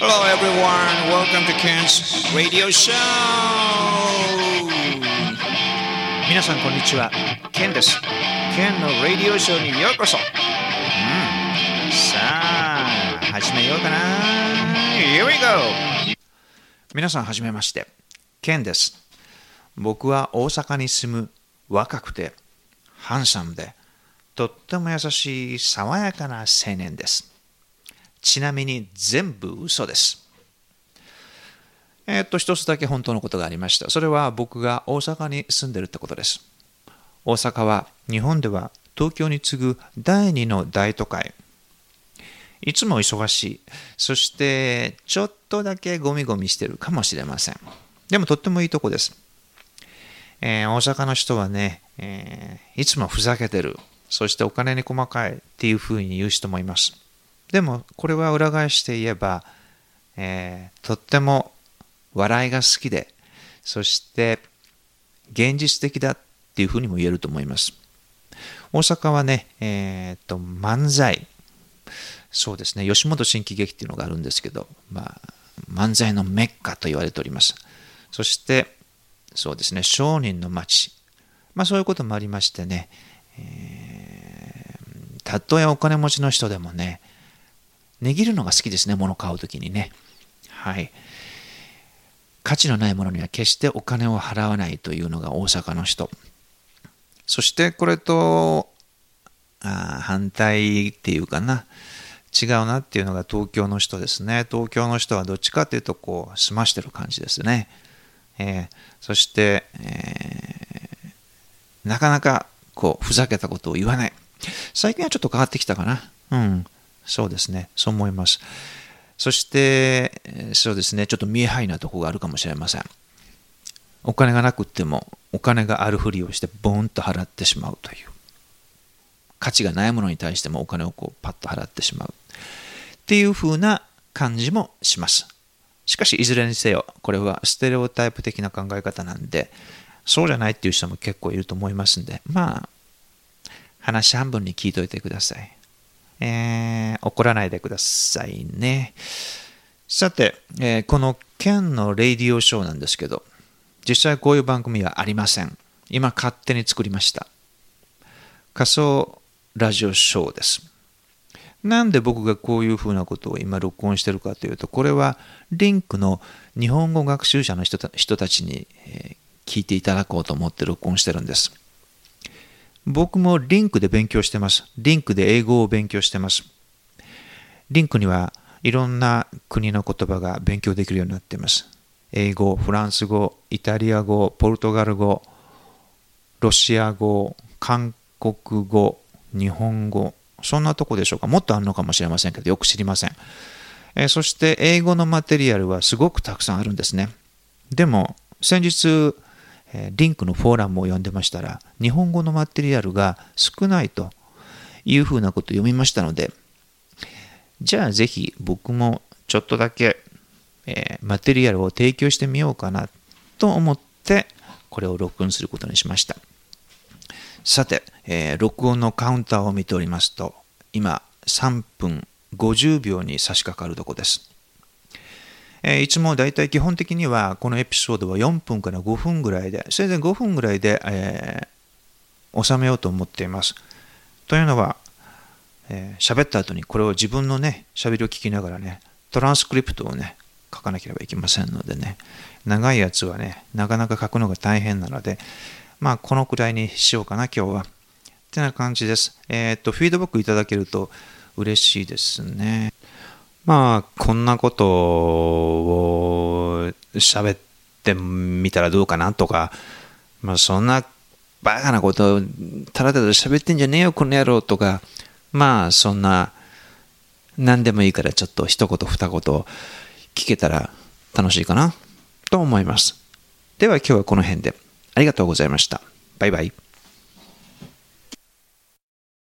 Hello everyone, welcome to Ken's Radio Show! 皆さんこんにちは、ケンです。ケンの Radio Show にようこそ、うん、さあ、始めようかな Here we go! 皆さんはじめまして、ケンです。僕は大阪に住む若くて、ハンサムで、とっても優しい爽やかな青年です。ちなみに全部嘘です。えーっと、一つだけ本当のことがありました。それは僕が大阪に住んでるってことです。大阪は日本では東京に次ぐ第二の大都会。いつも忙しい。そして、ちょっとだけゴミゴミしてるかもしれません。でもとってもいいとこです。えー大阪の人はね、えーいつもふざけてる。そしてお金に細かいっていうふうに言う人もいます。でも、これは裏返して言えば、えーとっても笑いが好きで、そして現実的だっていうふうにも言えると思います。大阪はね、えー、と漫才、そうですね、吉本新喜劇っていうのがあるんですけど、まあ、漫才のメッカと言われております。そして、そうですね、商人の町、まあそういうこともありましてね、えーたとえお金持ちの人でもね、値切るのが好きですね、物買うときにね。はい。価値のないものには決してお金を払わないというのが大阪の人。そしてこれとあ反対っていうかな、違うなっていうのが東京の人ですね。東京の人はどっちかっていうとこう、済ましてる感じですね。えーそして、えーなかなかこう、ふざけたことを言わない。最近はちょっと変わってきたかな。うん。そうですね。そう思います。そして、そうですね。ちょっと見えはいなとこがあるかもしれません。お金がなくっても、お金があるふりをして、ボーンと払ってしまうという。価値がないものに対してもお金をこうパッと払ってしまう。っていう風な感じもします。しかし、いずれにせよ、これはステレオタイプ的な考え方なんで、そうじゃないっていう人も結構いると思いますんで、まあ、話半分に聞いといてください。えー怒らないでくださいね。さて、えーこの県のレイディオショーなんですけど、実際こういう番組はありません。今勝手に作りました。仮想ラジオショーです。なんで僕がこういうふうなことを今録音してるかというと、これはリンクの日本語学習者の人たちに、え聞いていただこうと思って録音してるんです。僕もリンクで勉強してます。リンクで英語を勉強してます。リンクにはいろんな国の言葉が勉強できるようになっています。英語、フランス語、イタリア語、ポルトガル語、ロシア語、韓国語、日本語、そんなとこでしょうか。もっとあるのかもしれませんけど、よく知りません。えそして英語のマテリアルはすごくたくさんあるんですね。でも、先日、リンクのフォーラムを読んでましたら、日本語のマテリアルが少ないというふうなことを読みましたので、じゃあぜひ僕もちょっとだけ、えーマテリアルを提供してみようかなと思って、これを録音することにしました。さて、えー録音のカウンターを見ておりますと、今3分50秒に差し掛かるとこです。えいつもだいたい基本的にはこのエピソードは4分から5分ぐらいで、せいぜい5分ぐらいで、えー収めようと思っています。というのは、えー喋った後にこれを自分のね、喋りを聞きながらね、トランスクリプトをね、書かなければいけませんのでね、長いやつはね、なかなか書くのが大変なので、まあ、このくらいにしようかな、今日は。ってな感じです。えーっと、フィードバックいただけると嬉しいですね。まあ、こんなことを喋ってみたらどうかなとか、まあ、そんなバカなことをただただ喋ってんじゃねえよ、この野郎とか、まあ、そんな、何でもいいからちょっと一言二言聞けたら楽しいかなと思います。では今日はこの辺でありがとうございました。バイバイ。